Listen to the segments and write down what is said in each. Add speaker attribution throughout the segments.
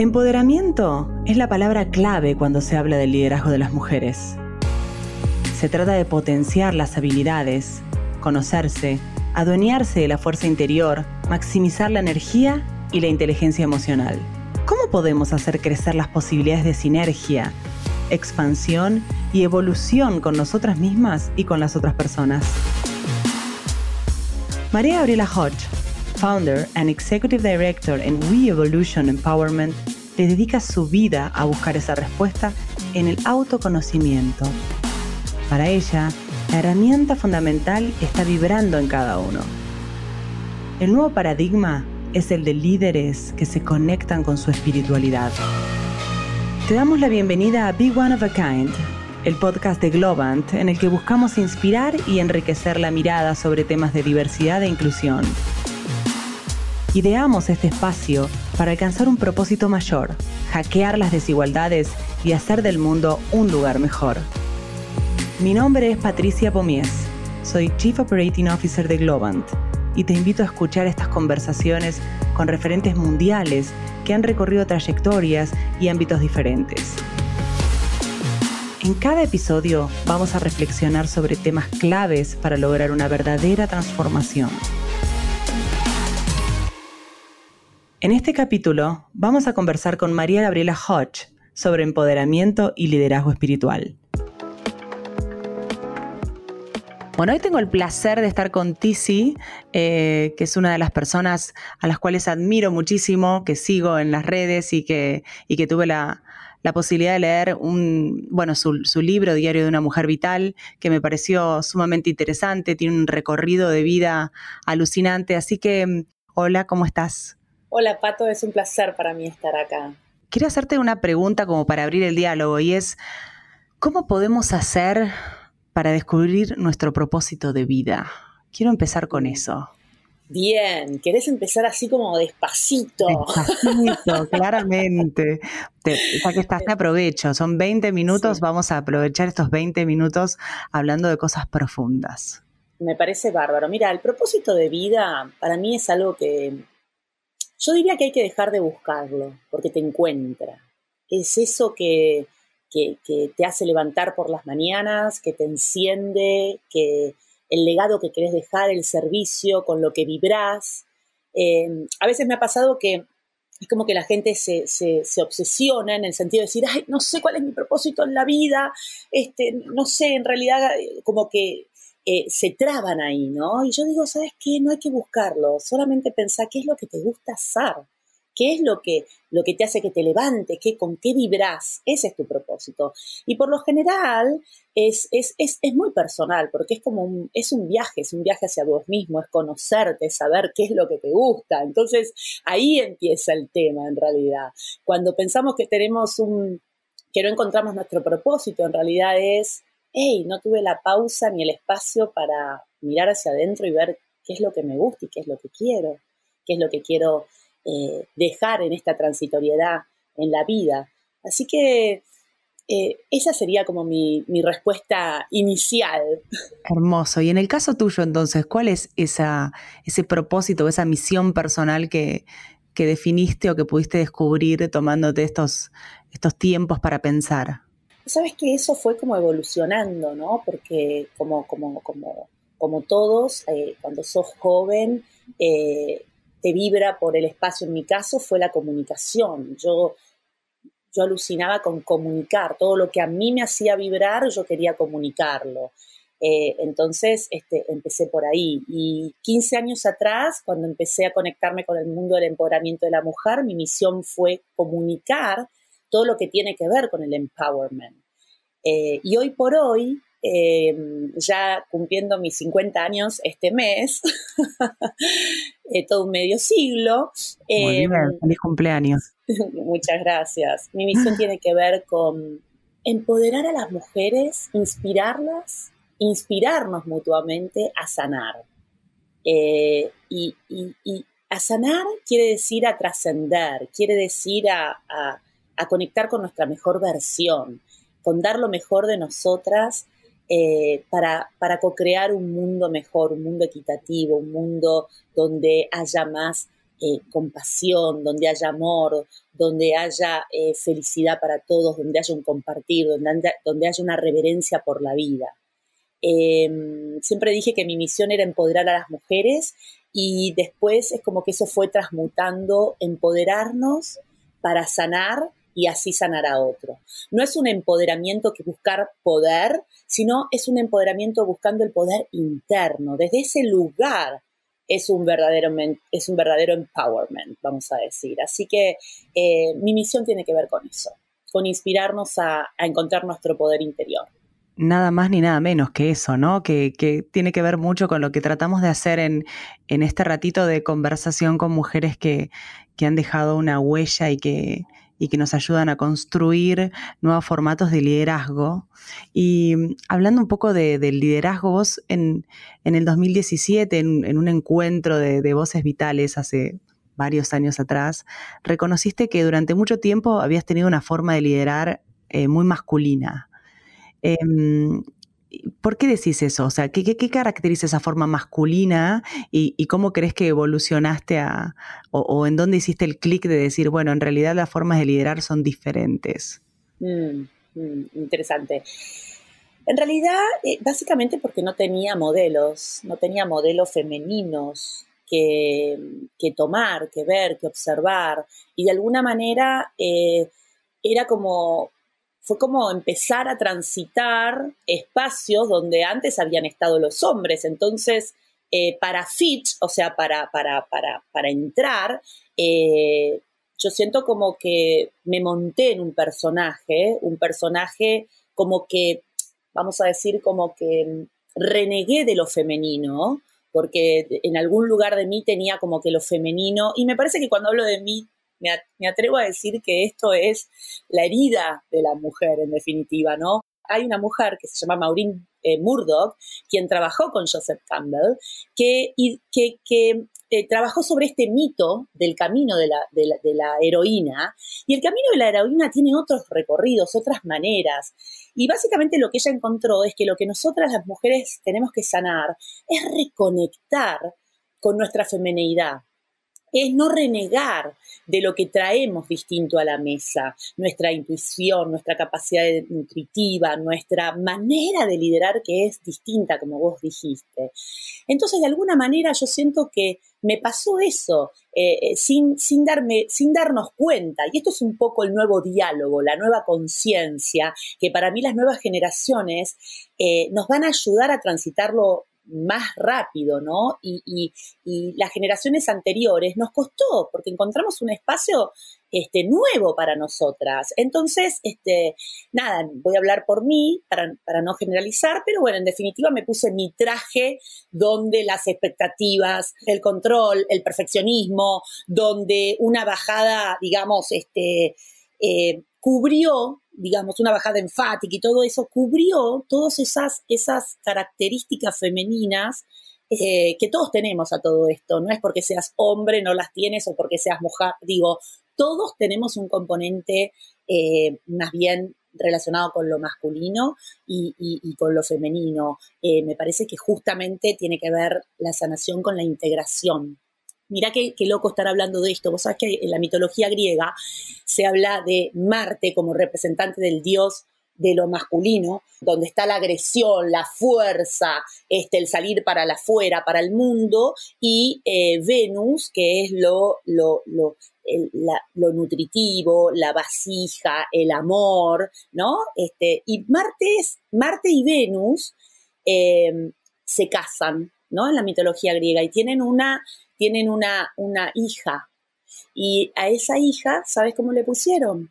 Speaker 1: Empoderamiento es la palabra clave cuando se habla del liderazgo de las mujeres. Se trata de potenciar las habilidades, conocerse, adueñarse de la fuerza interior, maximizar la energía y la inteligencia emocional. ¿Cómo podemos hacer crecer las posibilidades de sinergia, expansión y evolución con nosotras mismas y con las otras personas? María Gabriela Hodge, founder and executive director en We Evolution Empowerment, le dedica su vida a buscar esa respuesta en el autoconocimiento. Para ella, la herramienta fundamental está vibrando en cada uno. El nuevo paradigma es el de líderes que se conectan con su espiritualidad. Te damos la bienvenida a Be One of a Kind, el podcast de Globant en el que buscamos inspirar y enriquecer la mirada sobre temas de diversidad e inclusión. Ideamos este espacio para alcanzar un propósito mayor, hackear las desigualdades y hacer del mundo un lugar mejor. Mi nombre es Patricia Pomies, soy Chief Operating Officer de Globant y te invito a escuchar estas conversaciones con referentes mundiales que han recorrido trayectorias y ámbitos diferentes. En cada episodio vamos a reflexionar sobre temas claves para lograr una verdadera transformación. En este capítulo vamos a conversar con María Gabriela Hodge sobre empoderamiento y liderazgo espiritual. Bueno, hoy tengo el placer de estar con Tizi, eh, que es una de las personas a las cuales admiro muchísimo, que sigo en las redes y que, y que tuve la, posibilidad de leer un, bueno, su, libro Diario de una Mujer Vital, que me pareció sumamente interesante, tiene un recorrido de vida alucinante. Así que, hola, ¿cómo estás?
Speaker 2: Hola, Pato, es un placer para mí estar acá.
Speaker 1: Quiero hacerte una pregunta como para abrir el diálogo y es, ¿cómo podemos hacer para descubrir nuestro propósito de vida. Quiero empezar con eso.
Speaker 2: Bien, ¿querés empezar así como despacito?
Speaker 1: Despacito, claramente. ya que estás, te aprovecho. Son 20 minutos, vamos a aprovechar estos 20 minutos hablando de cosas profundas.
Speaker 2: Me parece bárbaro. Mira, el propósito de vida para mí es algo que yo diría que hay que dejar de buscarlo, porque te encuentra. Es eso que, que, te hace levantar por las mañanas, que te enciende, que el legado que querés dejar, el servicio con lo que vibrás. Em, a veces me ha pasado que es como que la gente se, obsesiona en el sentido de decir, ay, no sé cuál es mi propósito en la vida, este, no sé, en realidad como que se traban ahí, ¿no? Y yo digo, ¿sabes qué? No hay que buscarlo, solamente pensar qué es lo que te gusta hacer. ¿Qué es lo que, lo que te hace que te levantes? ¿Qué, ¿Con qué vibras? Ese es tu propósito. Y por lo general es, es, es, es muy personal, porque es como un, es un viaje, es un viaje hacia vos mismo, es conocerte, saber qué es lo que te gusta. Entonces ahí empieza el tema en realidad. Cuando pensamos que tenemos un, que no encontramos nuestro propósito, en realidad es, hey, no tuve la pausa ni el espacio para mirar hacia adentro y ver qué es lo que me gusta y qué es lo que quiero, qué es lo que quiero eh, dejar en esta transitoriedad en la vida. Así que eh, esa sería como mi, respuesta inicial.
Speaker 1: Hermoso. Y en el caso tuyo, entonces, ¿cuál es ese propósito, esa misión personal que, que definiste o que pudiste descubrir tomándote estos, estos tiempos para pensar?
Speaker 2: Sabes que eso fue como evolucionando, ¿no? Porque como, como, como, como todos, eh, cuando sos joven, te vibra por el espacio. En mi caso fue la comunicación. Yo, yo alucinaba con comunicar. Todo lo que a mí me hacía vibrar, yo quería comunicarlo. Eh, entonces este, empecé por ahí. Y 15 años atrás, cuando empecé a conectarme con el mundo del empoderamiento de la mujer, mi misión fue comunicar todo lo que tiene que ver con el empowerment. Eh, y hoy por hoy Em, ya cumpliendo mis 50 años este mes, eh, todo un medio siglo.
Speaker 1: Muy em, feliz cumpleaños.
Speaker 2: Muchas gracias. Mi misión tiene que ver con empoderar a las mujeres, inspirarlas, inspirarnos mutuamente a sanar. Eh, y, a sanar quiere decir a trascender, quiere decir a, a conectar con nuestra mejor versión, con dar lo mejor de nosotras eh, para, para co-crear un mundo mejor, un mundo equitativo, un mundo donde haya más eh, compasión, donde haya amor, donde haya eh, felicidad para todos, donde haya un compartir, donde, donde haya una reverencia por la vida. Em, siempre dije que mi misión era empoderar a las mujeres y después es como que eso fue transmutando, empoderarnos para sanar y así sanar a otro. No es un empoderamiento que buscar poder, sino es un empoderamiento buscando el poder interno. Desde ese lugar es un verdadero, es un verdadero empowerment, vamos a decir. Así que eh, mi misión tiene que ver con eso, con inspirarnos a, encontrar nuestro poder interior
Speaker 1: nada más ni nada menos que eso, ¿no? Que, tiene que ver mucho con lo que tratamos de hacer en, en este ratito de conversación con mujeres que, que, han dejado una huella y que, y que nos ayudan a construir nuevos formatos de liderazgo. Y mm, hablando un poco de, del liderazgo, vos en, en el 2017, en, un encuentro de, voces vitales hace varios años atrás, reconociste que durante mucho tiempo habías tenido una forma de liderar eh, muy masculina. Em, ¿Por qué decís eso? O sea, ¿qué, caracteriza esa forma masculina y, cómo crees que evolucionaste a, o, en dónde hiciste el clic de decir, bueno, en realidad las formas de liderar son diferentes?
Speaker 2: Mm, mm, interesante. En realidad, eh, básicamente porque no tenía modelos, no tenía modelos femeninos que, tomar, que ver, que observar. Y de alguna manera eh, era como fue como empezar a transitar espacios donde antes habían estado los hombres. Entonces, eh, para fit, o sea, para, para, para, para entrar, eh, yo siento como que me monté en un personaje, un personaje como que, vamos a decir, como que renegué de lo femenino, porque en algún lugar de mí tenía como que lo femenino, y me parece que cuando hablo de mí me, atrevo a decir que esto es la herida de la mujer, en definitiva, ¿no? Hay una mujer que se llama Maureen eh, Murdoch, quien trabajó con Joseph Campbell, que, que, eh, trabajó sobre este mito del camino de la, de, la, heroína. Y el camino de la heroína tiene otros recorridos, otras maneras. Y básicamente lo que ella encontró es que lo que nosotras las mujeres tenemos que sanar es reconectar con nuestra femeneidad, es no renegar de lo que traemos distinto a la mesa, nuestra intuición, nuestra capacidad nutritiva, nuestra manera de liderar que es distinta, como vos dijiste. Entonces, de alguna manera, yo siento que me pasó eso eh, eh, sin, sin, darme, sin darnos cuenta. Y esto es un poco el nuevo diálogo, la nueva conciencia, que para mí las nuevas generaciones eh, nos van a ayudar a transitarlo más rápido, ¿no? Y, las generaciones anteriores nos costó, porque encontramos un espacio este, nuevo para nosotras. Entonces, este, nada, voy a hablar por mí para, para, no generalizar, pero bueno, en definitiva me puse mi traje donde las expectativas, el control, el perfeccionismo, donde una bajada, digamos, este, eh, cubrió, digamos, una bajada enfática y todo eso, cubrió todas esas, esas características femeninas eh, que todos tenemos a todo esto. No es porque seas hombre, no las tienes, o porque seas mujer, digo, todos tenemos un componente eh, más bien relacionado con lo masculino y, con lo femenino. Eh, me parece que justamente tiene que ver la sanación con la integración mirá qué, loco estar hablando de esto. Vos sabés que en la mitología griega se habla de Marte como representante del dios de lo masculino, donde está la agresión, la fuerza, este, el salir para la afuera, para el mundo, y eh, Venus, que es lo, lo, lo, lo, nutritivo, la vasija, el amor, ¿no? Este, y Marte, Marte y Venus eh, se casan, ¿no? En la mitología griega y tienen una tienen una, una hija. Y a esa hija, ¿sabes cómo le pusieron?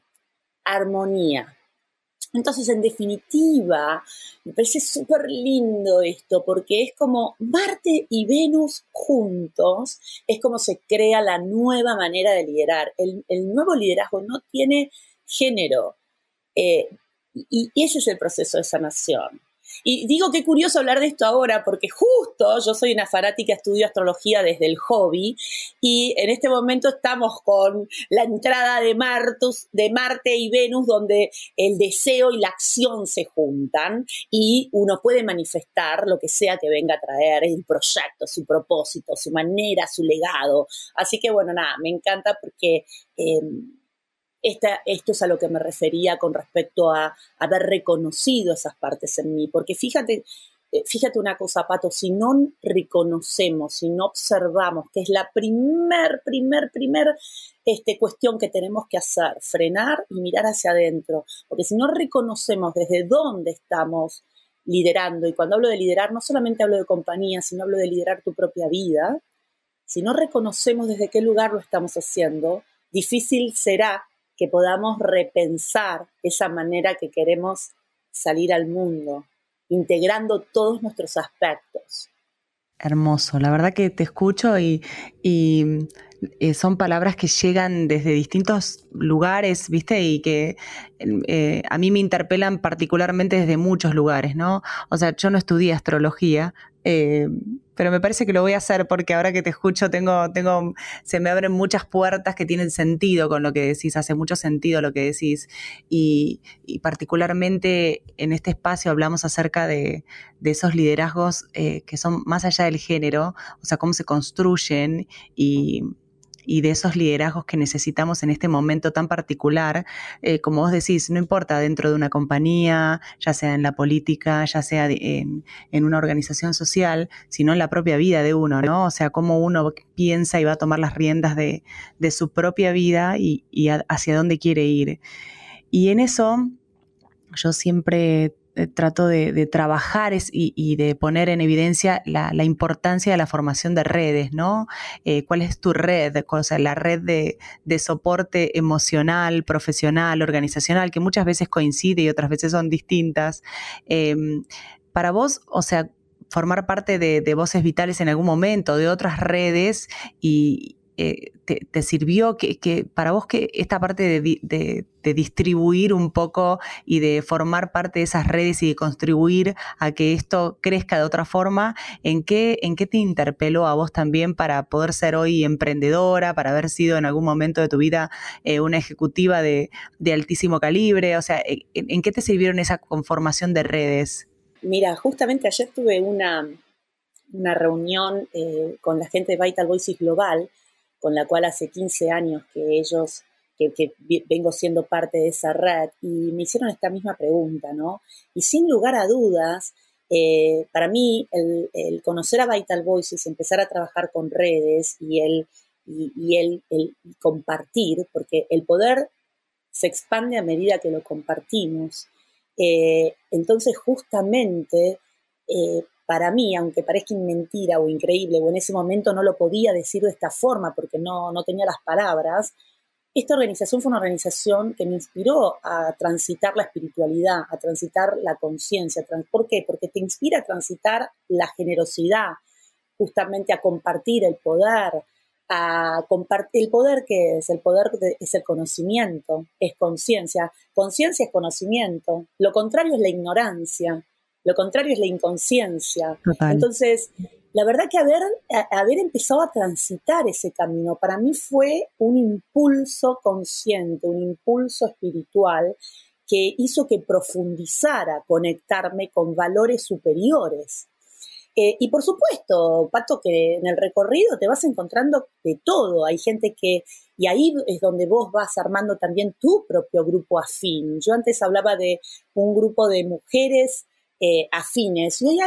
Speaker 2: Armonía. Entonces, en definitiva, me parece súper lindo esto, porque es como Marte y Venus juntos, es como se crea la nueva manera de liderar. El, nuevo liderazgo no tiene género. Eh, y, ese es el proceso de sanación. Y digo que curioso hablar de esto ahora porque justo yo soy una fanática, estudio astrología desde el hobby y en este momento estamos con la entrada de, Martus, de Marte y Venus donde el deseo y la acción se juntan y uno puede manifestar lo que sea que venga a traer, el proyecto, su propósito, su manera, su legado. Así que bueno, nada, me encanta porque... Em, esto es a lo que me refería con respecto a, haber reconocido esas partes en mí, porque fíjate, eh, fíjate una cosa, Pato, si no reconocemos, si no observamos, que es la primer, primer, primer este, cuestión que tenemos que hacer, frenar y mirar hacia adentro, porque si no reconocemos desde dónde estamos liderando, y cuando hablo de liderar, no solamente hablo de compañía, sino hablo de liderar tu propia vida, si no reconocemos desde qué lugar lo estamos haciendo, difícil será que podamos repensar esa manera que queremos salir al mundo, integrando todos nuestros aspectos.
Speaker 1: Hermoso, la verdad que te escucho y, eh, son palabras que llegan desde distintos lugares, ¿viste? Y que eh, a mí me interpelan particularmente desde muchos lugares, ¿no? O sea, yo no estudié astrología, eh, pero me parece que lo voy a hacer porque ahora que te escucho tengo, tengo, se me abren muchas puertas que tienen sentido con lo que decís, hace mucho sentido lo que decís. Y, particularmente en este espacio hablamos acerca de, esos liderazgos eh, que son más allá del género, o sea, cómo se construyen y y de esos liderazgos que necesitamos en este momento tan particular, eh, como vos decís, no importa dentro de una compañía, ya sea en la política, ya sea en, una organización social, sino en la propia vida de uno, ¿no? O sea, cómo uno piensa y va a tomar las riendas de, su propia vida y, hacia dónde quiere ir. Y en eso yo siempre trato de, trabajar y, de poner en evidencia la, importancia de la formación de redes, ¿no? Eh, ¿Cuál es tu red? O sea, la red de, soporte emocional, profesional, organizacional, que muchas veces coincide y otras veces son distintas. Em, para vos, o sea, formar parte de, de, voces vitales en algún momento, de otras redes y, eh, te, sirvió, que, para vos que esta parte de, distribuir un poco y de formar parte de esas redes y de contribuir a que esto crezca de otra forma, ¿en qué, en qué te interpeló a vos también para poder ser hoy emprendedora, para haber sido en algún momento de tu vida eh, una ejecutiva de, altísimo calibre? O sea, ¿en, qué te sirvieron esa conformación de redes?
Speaker 2: Mira, justamente ayer tuve una, una reunión eh, con la gente de Vital Voices Global con la cual hace 15 años que ellos, que, vengo siendo parte de esa red, y me hicieron esta misma pregunta, ¿no? Y sin lugar a dudas, eh, para mí, el, conocer a Vital Voices, empezar a trabajar con redes y el, y, el, compartir, porque el poder se expande a medida que lo compartimos. Eh, entonces, justamente, eh, para mí, aunque parezca mentira o increíble, o en ese momento no lo podía decir de esta forma porque no, no tenía las palabras, esta organización fue una organización que me inspiró a transitar la espiritualidad, a transitar la conciencia. ¿Por qué? Porque te inspira a transitar la generosidad, justamente a compartir el poder, a compartir el poder que es, el poder es el conocimiento, es conciencia, conciencia es conocimiento, lo contrario es la ignorancia. Lo contrario es la inconsciencia. Entonces, la verdad que haber, haber empezado a transitar ese camino para mí fue un impulso consciente, un impulso espiritual que hizo que profundizara conectarme con valores superiores. Eh, y por supuesto, Pato, que en el recorrido te vas encontrando de todo. Hay gente que, y ahí es donde vos vas armando también tu propio grupo afín. Yo antes hablaba de un grupo de mujeres eh, afines. Y hoy,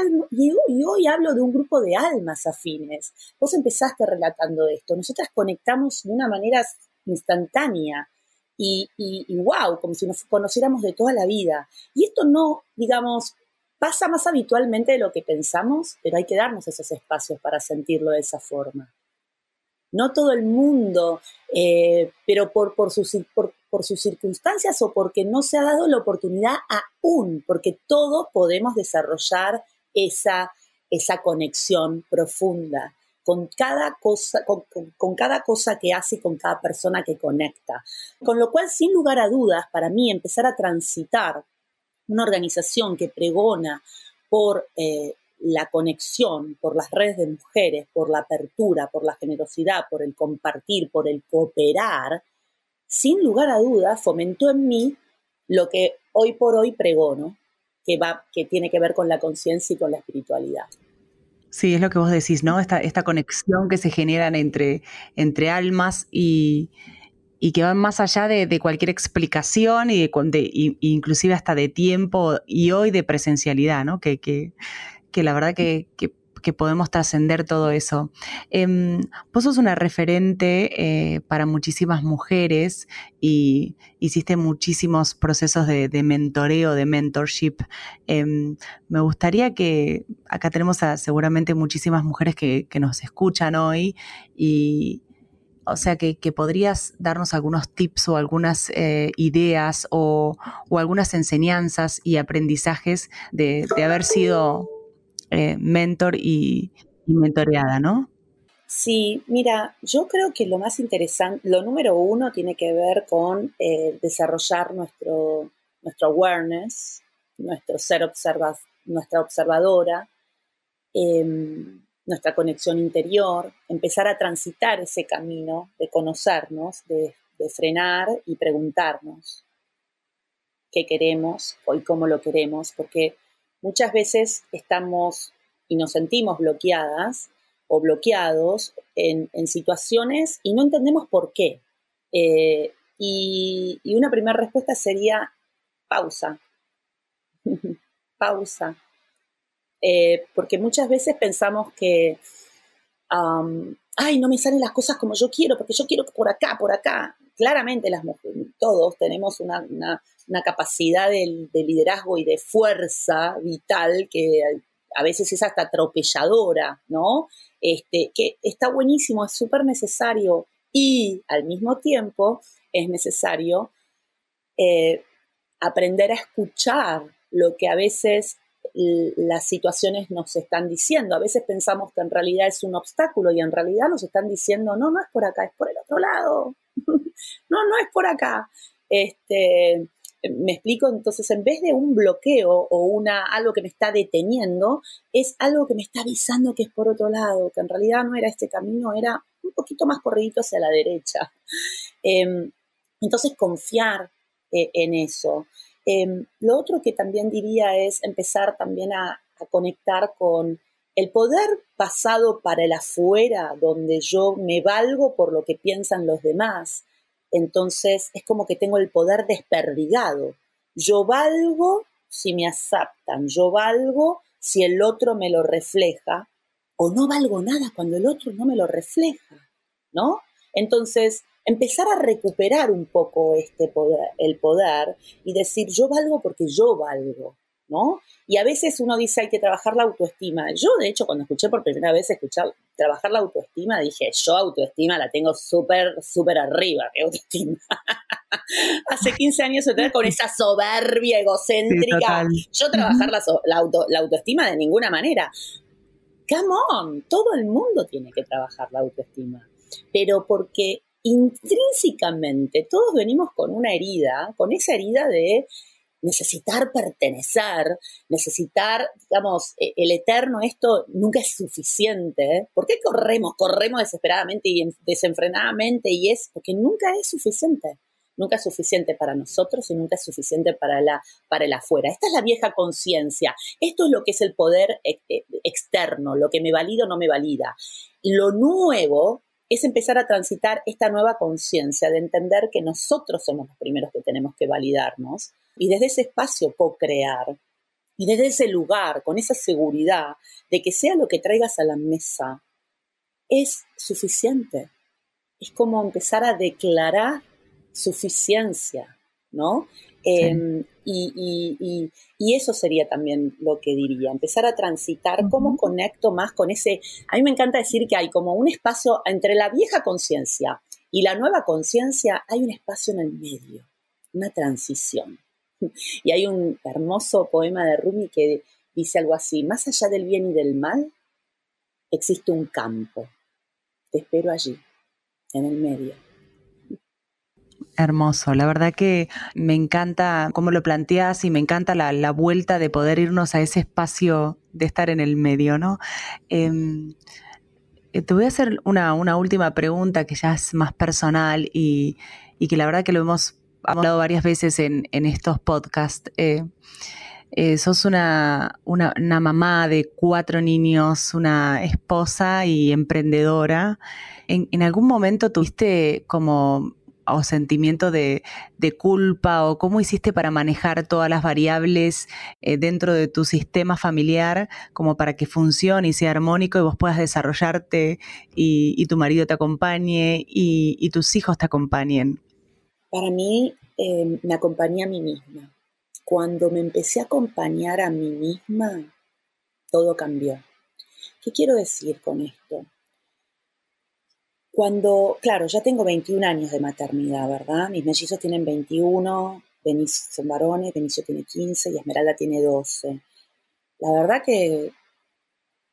Speaker 2: y hoy, hablo de un grupo de almas afines. Vos empezaste relatando esto. Nosotras conectamos de una manera instantánea y, y, wow, como si nos conociéramos de toda la vida. Y esto no, digamos, pasa más habitualmente de lo que pensamos, pero hay que darnos esos espacios para sentirlo de esa forma no todo el mundo, eh, pero por, por, sus, por, sus circunstancias o porque no se ha dado la oportunidad aún, porque todos podemos desarrollar esa, esa conexión profunda con cada cosa, con, con, cada cosa que hace y con cada persona que conecta. Con lo cual, sin lugar a dudas, para mí, empezar a transitar una organización que pregona por eh, la conexión, por las redes de mujeres, por la apertura, por la generosidad, por el compartir, por el cooperar, sin lugar a dudas fomentó en mí lo que hoy por hoy pregono, que, va, que tiene que ver con la conciencia y con la espiritualidad.
Speaker 1: Sí, es lo que vos decís, ¿no? Esta, esta conexión que se generan entre, entre almas y, y que van más allá de, cualquier explicación y de, inclusive hasta de tiempo y hoy de presencialidad, ¿no? Que, que, que la verdad que que podemos trascender todo eso. Em, vos sos una referente eh, para muchísimas mujeres y hiciste muchísimos procesos de, mentoreo, de mentorship. Em, me gustaría que acá tenemos a seguramente muchísimas mujeres que, nos escuchan hoy y, o sea, que, podrías darnos algunos tips o algunas eh, ideas o, algunas enseñanzas y aprendizajes de haber sido eh, mentor y, mentoreada, ¿no?
Speaker 2: Sí, mira, yo creo que lo más interesante, lo número uno tiene que ver con eh, desarrollar nuestro, nuestro awareness, nuestro ser observa, nuestra observadora, em, nuestra conexión interior, empezar a transitar ese camino de conocernos, de, de frenar y preguntarnos qué queremos y cómo lo queremos, porque muchas veces estamos y nos sentimos bloqueadas o bloqueados en, situaciones y no entendemos por qué. Eh, y, una primera respuesta sería pausa. pausa. Eh, porque muchas veces pensamos que, ay, no me salen las cosas como yo quiero, porque yo quiero por acá, por acá. Claramente las todos tenemos una capacidad de, liderazgo y de fuerza vital que a veces es hasta atropelladora, ¿no? Este, que está buenísimo, es súper necesario y al mismo tiempo es necesario eh, aprender a escuchar lo que a veces las situaciones nos están diciendo. A veces pensamos que en realidad es un obstáculo y en realidad nos están diciendo, no, no es por acá, es por el otro lado. no, no es por acá. Este, me explico, entonces en vez de un bloqueo o una, algo que me está deteniendo, es algo que me está avisando que es por otro lado, que en realidad no era este camino, era un poquito más corridito hacia la derecha. Em, entonces confiar eh, en eso. Em, lo otro que también diría es empezar también a, a conectar con el poder pasado para el afuera, donde yo me valgo por lo que piensan los demás, entonces es como que tengo el poder desperdigado. Yo valgo si me aceptan, yo valgo si el otro me lo refleja, o no valgo nada cuando el otro no me lo refleja, ¿no? Entonces, empezar a recuperar un poco este poder, el poder y decir, yo valgo porque yo valgo, ¿no? Y a veces uno dice hay que trabajar la autoestima. Yo, de hecho, cuando escuché por primera vez escuchar trabajar la autoestima, dije, yo autoestima la tengo súper, súper arriba, ¿qué autoestima? Hace 15 años estoy con esa soberbia egocéntrica. yo trabajar la, la autoestima de ninguna manera. Come on, todo el mundo tiene que trabajar la autoestima. Pero porque intrínsecamente todos venimos con una herida, con esa herida de necesitar pertenecer, necesitar, digamos, e, el eterno, esto nunca es suficiente. ¿Por qué corremos? Corremos desesperadamente y desenfrenadamente y es porque nunca es suficiente. Nunca es suficiente para nosotros y nunca es suficiente para, la, para el afuera. Esta es la vieja conciencia. Esto es lo que es el poder e, e, externo, lo que me valida o no me valida. Lo nuevo es empezar a transitar esta nueva conciencia de entender que nosotros somos los primeros que tenemos que validarnos y desde ese espacio co-crear y desde ese lugar, con esa seguridad de que sea lo que traigas a la mesa, es suficiente. Es como empezar a declarar suficiencia, ¿no? Em, y, eso sería también lo que diría, empezar a transitar cómo conecto más con ese, a mí me encanta decir que hay como un espacio entre la vieja conciencia y la nueva conciencia, hay un espacio en el medio, una transición. Y hay un hermoso poema de Rumi que dice algo así, más allá del bien y del mal, existe un campo. Te espero allí, en el medio.
Speaker 1: Hermoso, la verdad que me encanta cómo lo planteas y me encanta la, vuelta de poder irnos a ese espacio de estar en el medio, ¿no? Em, eh, te voy a hacer una, última pregunta que ya es más personal y, que la verdad que lo hemos hablado varias veces en, estos podcasts. Eh, eh, sos una, una, mamá de cuatro niños, una esposa y emprendedora. ¿En, algún momento tuviste como o sentimiento de, culpa o cómo hiciste para manejar todas las variables eh, dentro de tu sistema familiar como para que funcione y sea armónico y vos puedas desarrollarte y, tu marido te acompañe y, tus hijos te acompañen?
Speaker 2: Para mí eh, me acompañé a mí misma cuando me empecé a acompañar a mí misma, todo cambió. ¿Qué quiero decir con esto? Cuando, claro, ya tengo 21 años de maternidad, ¿verdad? Mis mellizos tienen 21, Benicio son varones, Benicio tiene 15 y Esmeralda tiene 12. La verdad que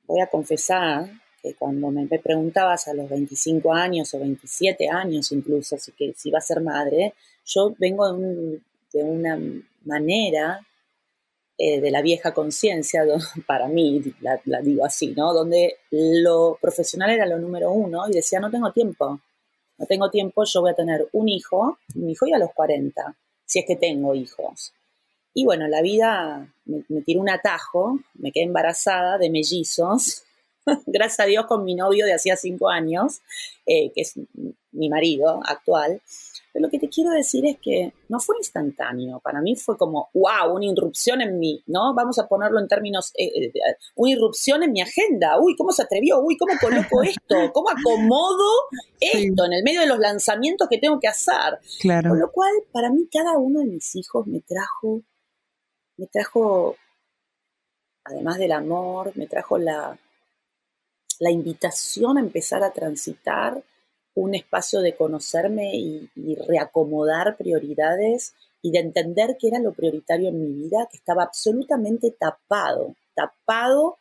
Speaker 2: voy a confesar que cuando me preguntabas a los 25 años o 27 años incluso, si, que, si iba a ser madre, yo vengo de, un, de una manera eh, de la vieja conciencia, para mí, la, digo así, ¿no? Donde lo profesional era lo número uno y decía, no tengo tiempo, no tengo tiempo, yo voy a tener un hijo, un hijo y a los 40, si es que tengo hijos. Y bueno, la vida me, tiró un atajo, me quedé embarazada de mellizos, gracias a Dios con mi novio de hacía cinco años, eh, que es mi marido actual. Pero lo que te quiero decir es que no fue instantáneo. Para mí fue como, wow, una irrupción en mí, ¿no? Vamos a ponerlo en términos, eh, eh, una irrupción en mi agenda. Uy, ¿cómo se atrevió? Uy, ¿cómo coloco esto? ¿Cómo acomodo esto en el medio de los lanzamientos que tengo que hacer?
Speaker 1: Claro.
Speaker 2: Con lo cual, para mí, cada uno de mis hijos me trajo, me trajo, además del amor, me trajo la, la invitación a empezar a transitar un espacio de conocerme y, reacomodar prioridades y de entender que era lo prioritario en mi vida, que estaba absolutamente tapado, tapado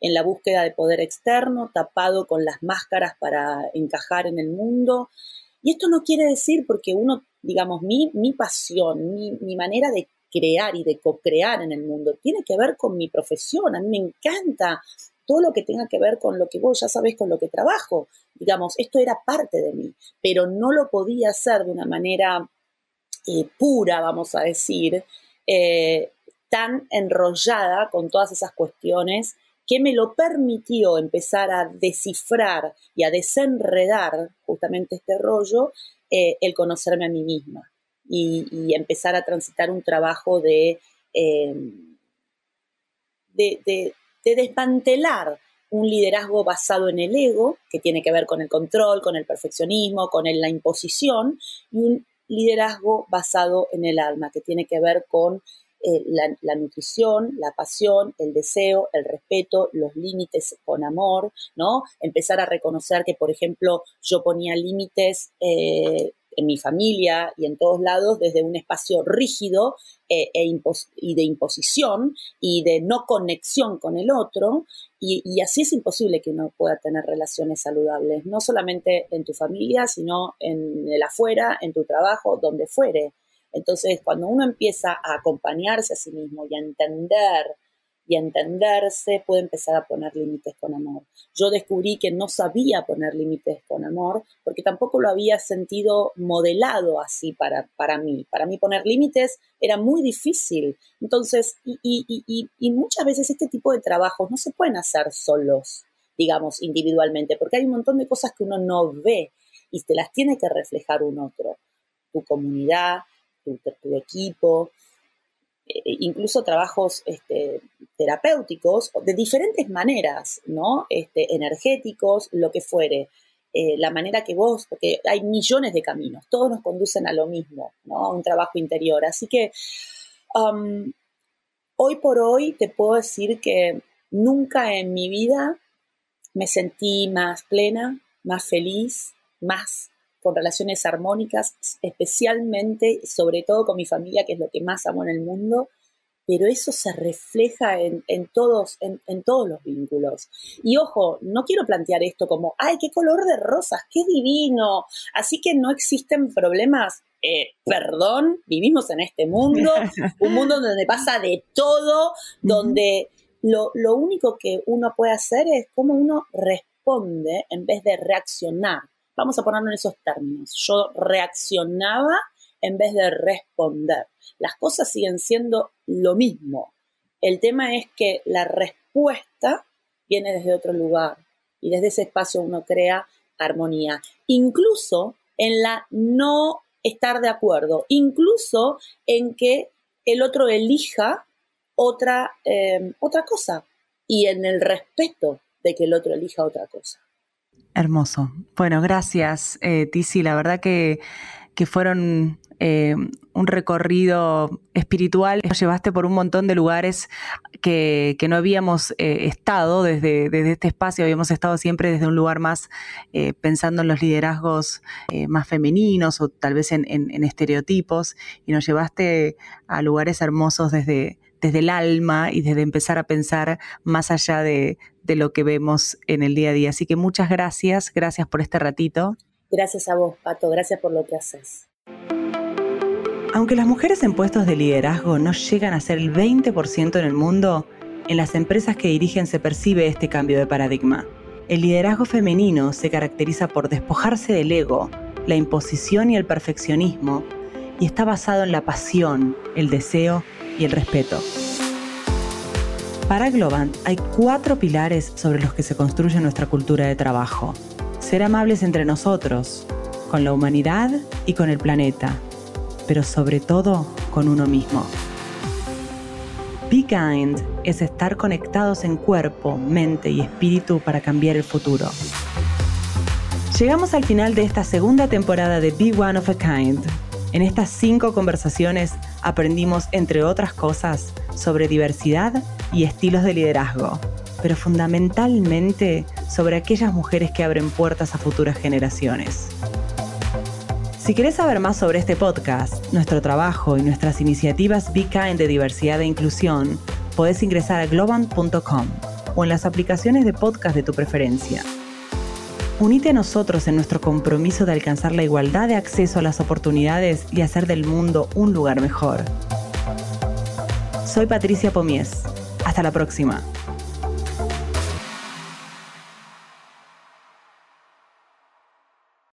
Speaker 2: en la búsqueda de poder externo, tapado con las máscaras para encajar en el mundo. Y esto no quiere decir porque uno, digamos, mi, mi pasión, mi, mi manera de crear y de co-crear en el mundo tiene que ver con mi profesión. A mí me encanta todo lo que tenga que ver con lo que vos ya sabés con lo que trabajo. Digamos, esto era parte de mí, pero no lo podía hacer de una manera eh, pura, vamos a decir, eh, tan enrollada con todas esas cuestiones que me lo permitió empezar a descifrar y a desenredar justamente este rollo, eh, el conocerme a mí misma y, empezar a transitar un trabajo de, de desmantelar un liderazgo basado en el ego, que tiene que ver con el control, con el perfeccionismo, con la imposición, y un liderazgo basado en el alma, que tiene que ver con eh, la, nutrición, la pasión, el deseo, el respeto, los límites con amor, ¿no? Empezar a reconocer que, por ejemplo, yo ponía límites eh, en mi familia y en todos lados desde un espacio rígido eh, e y de imposición y de no conexión con el otro. Y, así es imposible que uno pueda tener relaciones saludables, no solamente en tu familia, sino en el afuera, en tu trabajo, donde fuere. Entonces, cuando uno empieza a acompañarse a sí mismo y a entender y entenderse, puede empezar a poner límites con amor. Yo descubrí que no sabía poner límites con amor porque tampoco lo había sentido modelado así para, para mí. Para mí poner límites era muy difícil. Entonces, y, y, y, muchas veces este tipo de trabajos no se pueden hacer solos, digamos, individualmente, porque hay un montón de cosas que uno no ve y te las tiene que reflejar un otro. Tu comunidad, tu, tu equipo, incluso trabajos este, terapéuticos de diferentes maneras, ¿no? Este, energéticos, lo que fuere. Eh, la manera que vos, porque hay millones de caminos, todos nos conducen a lo mismo, ¿no? A un trabajo interior. Así que um, hoy por hoy te puedo decir que nunca en mi vida me sentí más plena, más feliz, más con relaciones armónicas, especialmente, sobre todo con mi familia, que es lo que más amo en el mundo, pero eso se refleja en, todos, en, todos los vínculos. Y ojo, no quiero plantear esto como, ay, qué color de rosas, qué divino, así que no existen problemas. eh, perdón, vivimos en este mundo, un mundo donde pasa de todo, donde lo, lo único que uno puede hacer es cómo uno responde en vez de reaccionar. Vamos a ponerlo en esos términos. Yo reaccionaba en vez de responder. Las cosas siguen siendo lo mismo. El tema es que la respuesta viene desde otro lugar y desde ese espacio uno crea armonía. Incluso en la no estar de acuerdo, incluso en que el otro elija otra, eh, otra cosa y en el respeto de que el otro elija otra cosa.
Speaker 1: Hermoso. Bueno, gracias, eh, Tizi. La verdad que, que fueron eh, un recorrido espiritual. Nos llevaste por un montón de lugares que, no habíamos eh, estado desde, desde, este espacio, habíamos estado siempre desde un lugar más eh, pensando en los liderazgos más femeninos o tal vez en, estereotipos, y nos llevaste a lugares hermosos desde, desde el alma y desde empezar a pensar más allá de, de lo que vemos en el día a día. Así que muchas gracias, gracias por este ratito.
Speaker 2: Gracias a vos, Pato, gracias por lo que haces.
Speaker 1: Aunque las mujeres en puestos de liderazgo no llegan a ser el 20% en el mundo, en las empresas que dirigen se percibe este cambio de paradigma. El liderazgo femenino se caracteriza por despojarse del ego, la imposición y el perfeccionismo, y está basado en la pasión, el deseo y el respeto. Para Globant hay cuatro pilares sobre los que se construye nuestra cultura de trabajo. Ser amables entre nosotros, con la humanidad y con el planeta pero sobre todo con uno mismo. Be Kind es estar conectados en cuerpo, mente y espíritu para cambiar el futuro. Llegamos al final de esta segunda temporada de Be One of a Kind. En estas cinco conversaciones aprendimos, entre otras cosas, sobre diversidad y estilos de liderazgo, pero fundamentalmente sobre aquellas mujeres que abren puertas a futuras generaciones. Si querés saber más sobre este podcast, nuestro trabajo y nuestras iniciativas Be Kind de diversidad e inclusión, podés ingresar a globan.com o en las aplicaciones de podcast de tu preferencia. Unite a nosotros en nuestro compromiso de alcanzar la igualdad de acceso a las oportunidades y hacer del mundo un lugar mejor. Soy Patricia Pomies. Hasta la próxima.